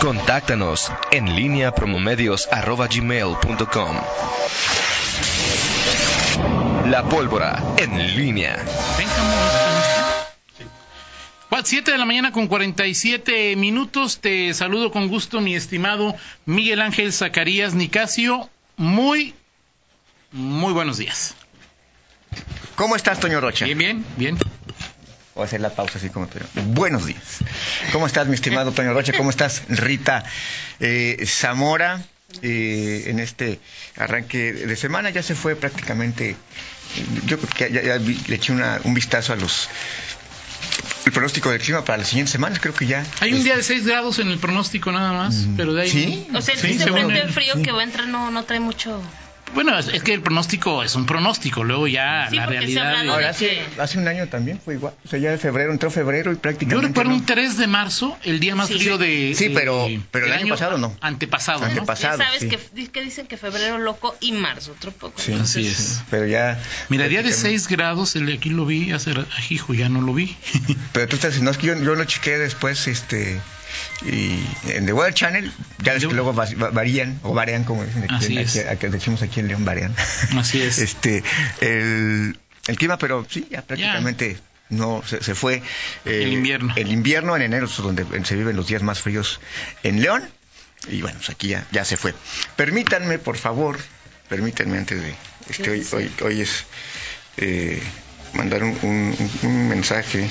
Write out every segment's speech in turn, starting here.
Contáctanos en línea promomedios.com. La pólvora en línea. Siete de la mañana con 47 minutos. Te saludo con gusto, mi estimado Miguel Ángel Zacarías Nicasio. Muy, muy buenos días. ¿Cómo estás, Toño Rocha? Bien, bien, bien. A hacer la pausa así como Toño. Buenos días. ¿Cómo estás, mi estimado Toño Rocha? ¿Cómo estás, Rita eh, Zamora? Eh, en este arranque de semana ya se fue prácticamente. Yo creo que ya, le eché un vistazo a los el pronóstico del clima para las siguientes semanas, creo que ya. Hay un día de 6 grados en el pronóstico nada más, mm. pero de ahí. Sí, o sea, el, el frío que va a entrar no, no trae mucho. Bueno, es, que el pronóstico es un pronóstico, luego ya la realidad. Ahora, hace, hace, un año también fue igual. O sea, ya de febrero, entró febrero y prácticamente. Yo recuerdo un 3 de marzo, el día más frío de. Sí, pero, pero el, año, pasado no. Antepasado, Antepasado. Ya sabes que, que, dicen que febrero loco y marzo otro poco. Sí, así es. Pero ya. Mira, día de 6 grados, el de aquí lo vi hace. Hijo, ya no lo vi. pero tú estás. No es que yo, yo lo chequeé después, este y en The Weather Channel, ya ves que luego varían, o varían como dicen aquí, aquí, decimos aquí en León, varían. Así es. este, el, el clima, pero sí, ya prácticamente no se, fue. Eh, el invierno. El invierno en enero es donde se viven los días más fríos en León. Y bueno, pues aquí ya, ya se fue. Permítanme, por favor, permítanme antes de... Este, hoy, hoy, hoy es eh, mandar un, un, un mensaje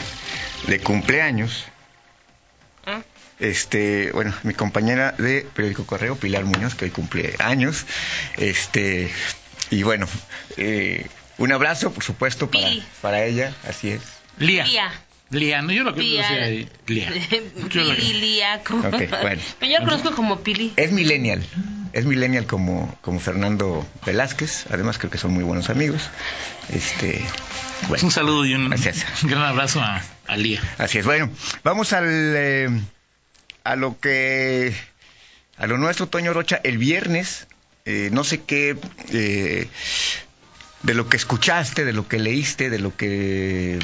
de cumpleaños este, bueno, mi compañera de Periódico Correo, Pilar Muñoz, que hoy cumple años, este, y bueno, eh, un abrazo, por supuesto, para, para ella, así es. Lía. Lía. no, yo lo conozco Lía. Lía. Pili, Lía, como... Okay, bueno. Yo lo conozco como Pili. Es millennial, es millennial como, como Fernando Velázquez, además creo que son muy buenos amigos. Este, bueno. Un saludo y un, gran abrazo a, a, Lía. Así es, bueno, vamos al... Eh, a lo que a lo nuestro Toño Rocha el viernes eh, no sé qué eh, de lo que escuchaste de lo que leíste de lo que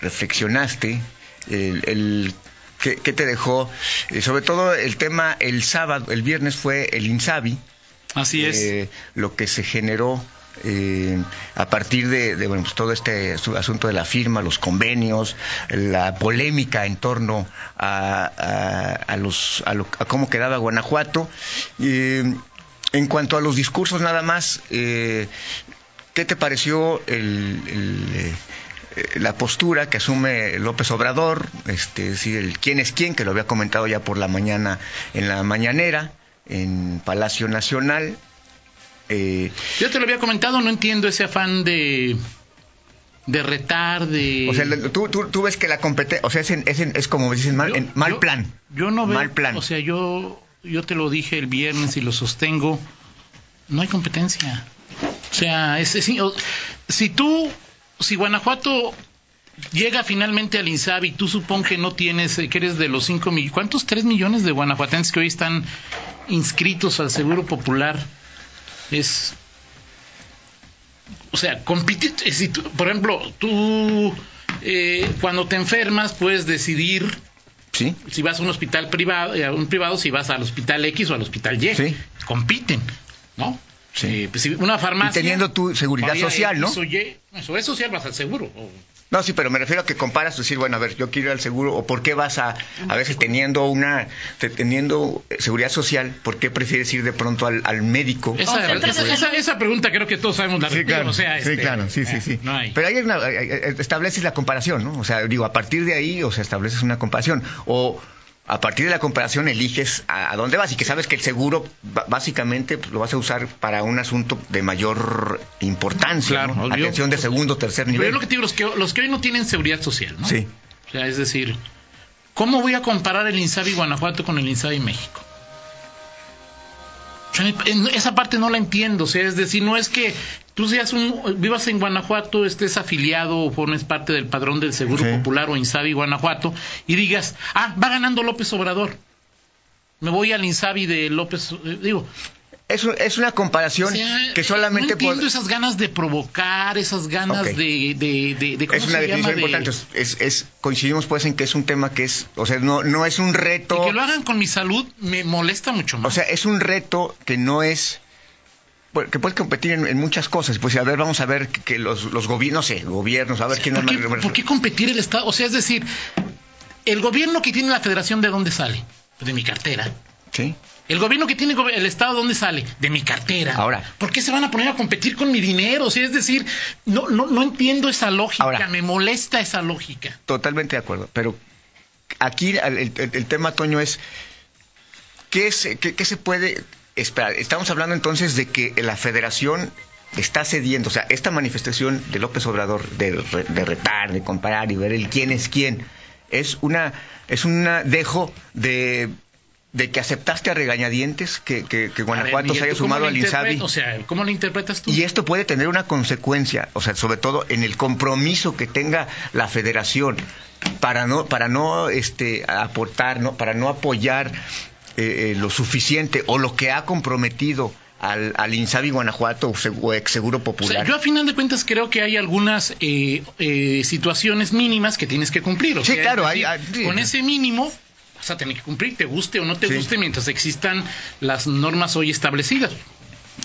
reflexionaste el, ¿qué, te dejó eh, sobre todo el tema el sábado el viernes fue el Insabi. Así es. Lo que se generó eh, a partir de, bueno, pues todo este asunto de la firma, los convenios, la polémica en torno a, a, los, a, cómo quedaba Guanajuato. Eh, en cuanto a los discursos nada más, eh, ¿qué te pareció el, la postura que asume López Obrador, este, decir, el quién es quién, que lo había comentado ya por la mañana en la mañanera, en Palacio Nacional, eh, Yo te lo había comentado, no entiendo ese afán de de retar, de... O sea, tú, tú, ves que la competencia, o sea, es, es, como dicen, mal, en, mal plan. Yo no veo, mal plan. o sea, yo, yo te lo dije el viernes y lo sostengo, no hay competencia. O sea, es, si tú, si Guanajuato llega finalmente al INSABI, tú supón que no tienes, que eres de los 5 millones, ¿cuántos 3 millones de guanajuatenses que hoy están inscritos al Seguro Popular? Es o sea, compite, si por ejemplo, tú eh, cuando te enfermas puedes decidir ¿Sí? si vas a un hospital privado, eh, a un privado, si vas al hospital X o al hospital Y. ¿Sí? Compiten, ¿no? Sí. Pues, una farmacia. Y teniendo tu seguridad social, ¿no? Eso, eso es social, vas al seguro. No, sí, pero me refiero a que comparas, decir, bueno, a ver, yo quiero ir al seguro, o por qué vas a, a veces teniendo una, teniendo seguridad social, ¿por qué prefieres ir de pronto al, al médico? Esa, esa, pregunta creo que todos sabemos la sí, claro, sí, este, claro, sí, sí, eh, sí. Pero ahí estableces la comparación, ¿no? O sea, digo, a partir de ahí, o sea, estableces una comparación. O a partir de la comparación eliges a, dónde vas y que sabes que el seguro básicamente pues, lo vas a usar para un asunto de mayor importancia, atención de segundo, tercer nivel. Pero lo que digo, los que, los que hoy no tienen seguridad social, ¿no? Sí. O sea, es decir, ¿cómo voy a comparar el INSABI Guanajuato con el INSABI México? Esa parte no la entiendo, o sea, es decir, no es que tú seas un, vivas en Guanajuato, estés afiliado o formes parte del padrón del Seguro Popular o Insabi Guanajuato y digas, ah, va ganando López Obrador, me voy al Insabi de López, digo, es, es una comparación que solamente... No entiendo esas ganas de provocar, esas ganas de, de, de, Es una definición importante. Es, es, coincidimos pues en que es un tema que es... O sea, no, no es un reto... Y que lo hagan con mi salud me molesta mucho más. O sea, es un reto que no es que puede competir en, muchas cosas. Pues a ver, vamos a ver que, los, los gobiernos, sé, gobiernos, a ver quién ¿por qué, más... ¿Por qué competir el Estado? O sea, es decir, el gobierno que tiene la federación, ¿de dónde sale? De mi cartera. Sí. El gobierno que tiene el Estado, ¿dónde sale? De mi cartera. Ahora. ¿Por qué se van a poner a competir con mi dinero? O sea, es decir, no, no, no entiendo esa lógica, me molesta esa lógica. Totalmente de acuerdo, pero aquí el, tema, Toño, es ¿qué, es, qué, se puede esperar? Estamos hablando entonces de que la federación está cediendo, o sea, esta manifestación de López Obrador de, de retar, de comparar y ver el quién es quién, es una es un dejo de de que aceptaste a regañadientes que, que, Guanajuato se haya sumado al INSABI. O sea, ¿cómo lo interpretas tú? Y esto puede tener una consecuencia, o sea, sobre todo en el compromiso que tenga la federación para no, para no este, aportar, no, para no apoyar eh, eh, lo suficiente o lo que ha comprometido al, al INSABI Guanajuato o ex Seguro Popular. yo a final de cuentas creo que hay algunas eh, situaciones mínimas que tienes que cumplir. sí, claro. hay, con ese mínimo vas a tener que cumplir, te guste o no te guste, mientras existan las normas hoy establecidas.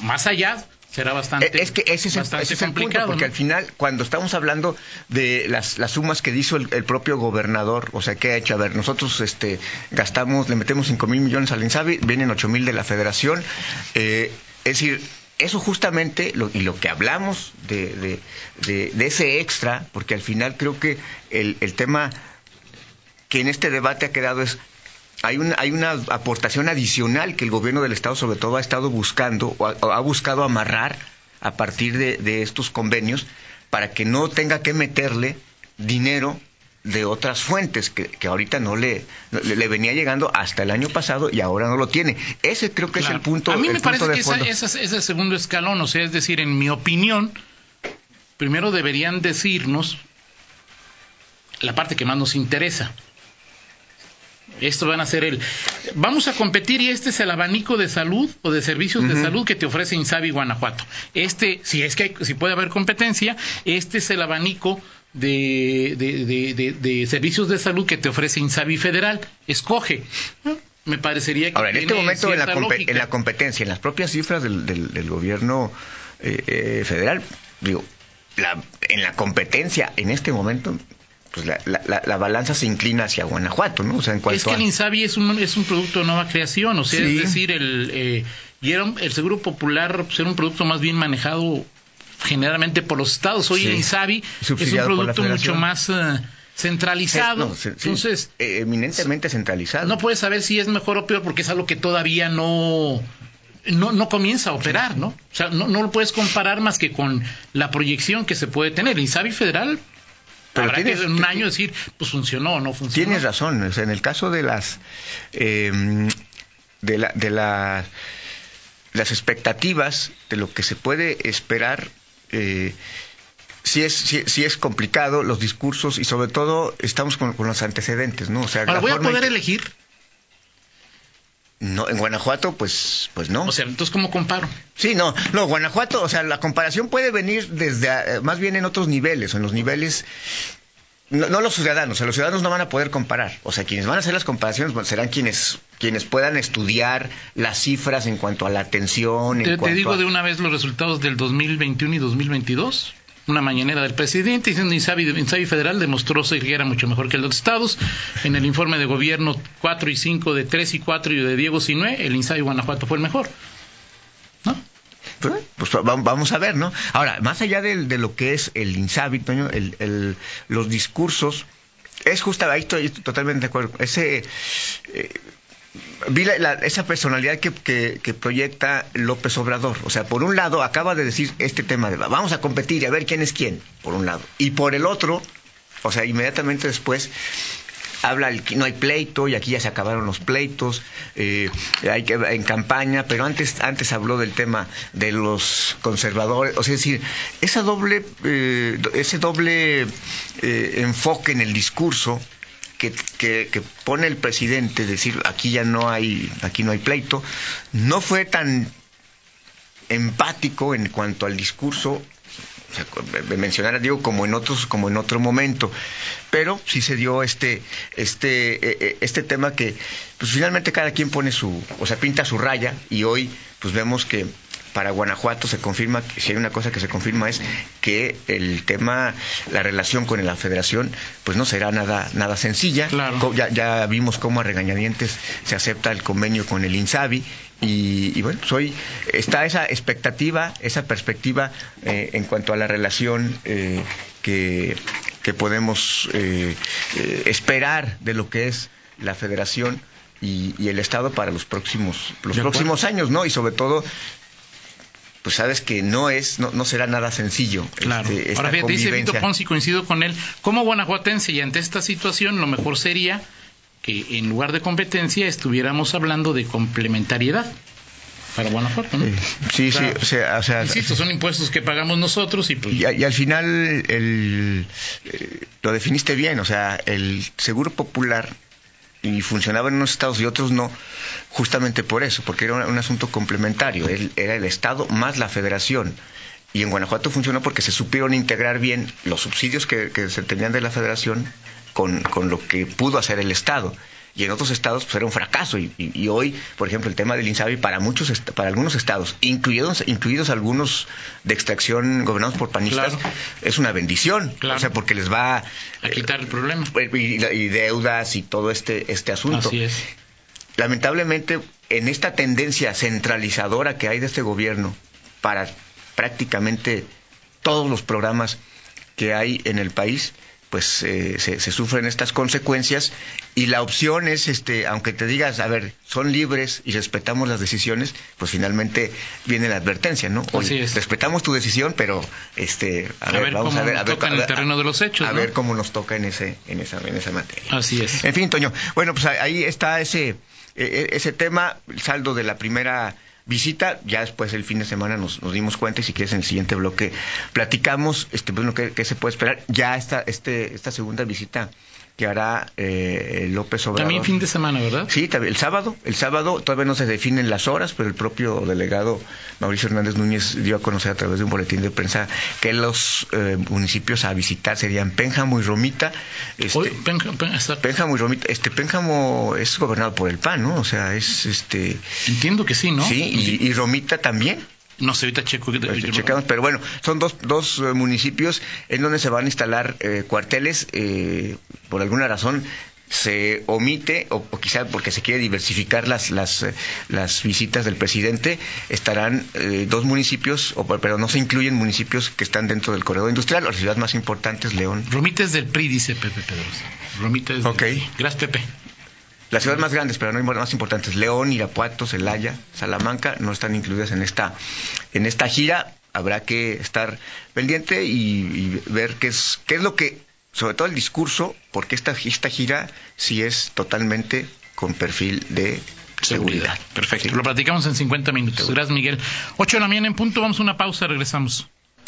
Más allá, será bastante es que ese es, ese complicado porque al final cuando estamos hablando de las, las sumas que hizo el, propio gobernador o sea qué ha hecho a ver nosotros este gastamos le metemos cinco mil millones al Insabi vienen ocho mil de la Federación eh, es decir eso justamente lo, y lo que hablamos de, de, de, ese extra porque al final creo que el, el tema que en este debate ha quedado es hay, hay una aportación adicional que el gobierno del Estado sobre todo ha estado buscando o ha, buscado amarrar a partir de, estos convenios para que no tenga que meterle dinero de otras fuentes que, ahorita no le, le, venía llegando hasta el año pasado y ahora no lo tiene. Ese creo que es el punto. A mí me parece que ese es el segundo escalón, o sea, es decir, en mi opinión, primero deberían decirnos la parte que más nos interesa. Esto van a ser el. Vamos a competir y este es el abanico de salud o de servicios de salud que te ofrece Insabi Guanajuato. Este, si es que si puede haber competencia, este es el abanico de, de, servicios de salud que te ofrece Insabi Federal. Escoge. Me parecería que. Ahora, en este momento, en la, competencia, en las propias cifras del, gobierno eh, eh, federal, digo, en la competencia en este momento pues la, la, balanza se inclina hacia Guanajuato, ¿no? O sea, en cuanto es que el Insabi es un, es un producto de nueva creación, o sea, es decir, el, eh, el Seguro Popular pues, era un producto más bien manejado generalmente por los estados. Hoy el Insabi es un producto mucho más... Eh, centralizado. Entonces, eh, eminentemente centralizado. No puedes saber si es mejor o peor porque es algo que todavía no no, no comienza a operar, ¿no? O sea, no, no lo puedes comparar más que con la proyección que se puede tener. El Insabi federal pero Habrá tienes, que en un año decir, pues funcionó o no funcionó. Tienes razón, en el caso de las em, de la, de la, las expectativas de lo que se puede esperar eh, sí es, sí, es complicado los discursos y sobre todo estamos con, los antecedentes, ¿no? O sea, Ahora, ¿voy a poder elegir? No, en Guanajuato, pues, pues no. O sea, entonces, ¿cómo comparo? Sí, no, no, Guanajuato, o sea, la comparación puede venir desde, eh, más bien en otros niveles, o en los niveles no, los ciudadanos, o sea, los ciudadanos no van a poder comparar. O sea, quienes van a hacer las comparaciones serán quienes, quienes puedan estudiar las cifras en cuanto a la atención. Te, te digo de una vez los resultados del 2021 y 2022 una mañanera del presidente diciendo Insabi, Insabi Federal demostró que era mucho mejor que los estados. En el informe de gobierno 4 y 5 de 3 y 4 y de Diego Sinué, el Insabi Guanajuato fue el mejor. ¿No? Pues, pues vamos a ver, ¿no? Ahora, más allá de, lo que es el Insabi, el, el, los discursos, es justo, ahí estoy totalmente de acuerdo. Ese, eh, vi esa personalidad que, proyecta López Obrador. O sea, por un lado acaba de decir este tema de vamos a competir y a ver quién es quién, por un lado. Y por el otro, o sea, inmediatamente después habla el, no hay pleito y aquí ya se acabaron los pleitos eh, hay que en campaña pero antes antes habló del tema de los conservadores o sea es decir esa doble eh, ese doble eh, enfoque en el discurso que, pone el presidente, decir aquí ya no hay, aquí no hay pleito, no fue tan empático en cuanto al discurso de mencionar a Diego como en otros como en otro momento. Pero sí se dio este este e, e, este tema que pues finalmente cada quien pone su o sea pinta su raya y hoy pues vemos que para Guanajuato se confirma, si hay una cosa que se confirma es que el tema, la relación con la federación, pues no será nada, nada sencilla. Ya, ya vimos cómo a regañadientes se acepta el convenio con el INSABI y, bueno, pues está esa expectativa, esa perspectiva eh, en cuanto a la relación eh, que, que, podemos eh, esperar de lo que es la federación y, el Estado para los próximos, los próximos años, ¿no? Y sobre todo pues sabes que no es, no, no será nada sencillo. Claro. Este, Ahora fíjate, dice Vito Ponce, coincido con él, como guanajuatense y ante esta situación lo mejor sería que en lugar de competencia estuviéramos hablando de complementariedad para Guanajuato, ¿no? Sí, sí, o sea, o sea, insisto, son impuestos que pagamos nosotros y pues... Y, al final el, eh, lo definiste bien, o sea, el Seguro Popular y funcionaba en unos estados y otros no, justamente por eso, porque era un, asunto complementario, era el estado más la federación. Y en Guanajuato funcionó porque se supieron integrar bien los subsidios que, se tenían de la federación con, con, lo que pudo hacer el Estado y en otros estados pues era un fracaso. Y, hoy por ejemplo el tema del Insabi para muchos para algunos estados incluidos incluidos algunos de extracción gobernados por panistas es una bendición. O sea porque les va a quitar el problema. eh, y, deudas y todo este este asunto. Así es. lamentablemente en esta tendencia centralizadora que hay de este gobierno para prácticamente todos los programas que hay en el país pues eh, se, sufren estas consecuencias y la opción es, este, aunque te digas, a ver, son libres y respetamos las decisiones, pues finalmente viene la advertencia, ¿no? Respetamos tu decisión, pero este, a, ver, vamos a ver, a ver, en el terreno de los hechos, a ver cómo nos toca en ese, en esa, en esa materia. Así es. En fin, Toño, bueno, pues ahí está ese, e, e, ese tema, el saldo de la primera visita, ya después el fin de semana nos, dimos cuenta y si quieres en el siguiente bloque platicamos, este, bueno, qué, qué se puede esperar. Ya esta, este, esta segunda visita que hará eh, López Obrador. También fin de semana, ¿verdad? Sí, el sábado. El sábado todavía no se definen las horas, pero el propio delegado Mauricio Hernández Núñez dio a conocer a través de un boletín de prensa que los eh, municipios a visitar serían Pénjamo y Romita. Este, Pénjamo y Romita. Este Pénjamo es gobernado por el PAN, ¿no? O sea, es este. Entiendo que sí, ¿no? Sí, y Romita también. No sé, ahorita checo. Checamos, pero bueno, son dos, dos eh, municipios en donde se van a instalar eh, cuarteles. Eh, por alguna razón se omite, o, quizá porque se quiere diversificar las, las, las visitas del presidente, estarán dos municipios, o, pero no se incluyen municipios que están dentro del corredor industrial. La ciudad más importante es León. Romita es del PRI, dice Pepe Pedrosa. Romita es Ok. Gracias, Pepe. Las ciudades más grandes, pero no más importantes, León, Irapuato, Celaya, Salamanca, no están incluidas en esta, en esta gira. Habrá que estar pendiente y, ver qué es, qué es lo que, sobre todo el discurso, porque esta, esta gira sí es totalmente con perfil de seguridad. Perfecto. Lo platicamos en 50 minutos. Gracias, Miguel. 8 de la mañana en punto. Vamos a una pausa. Regresamos.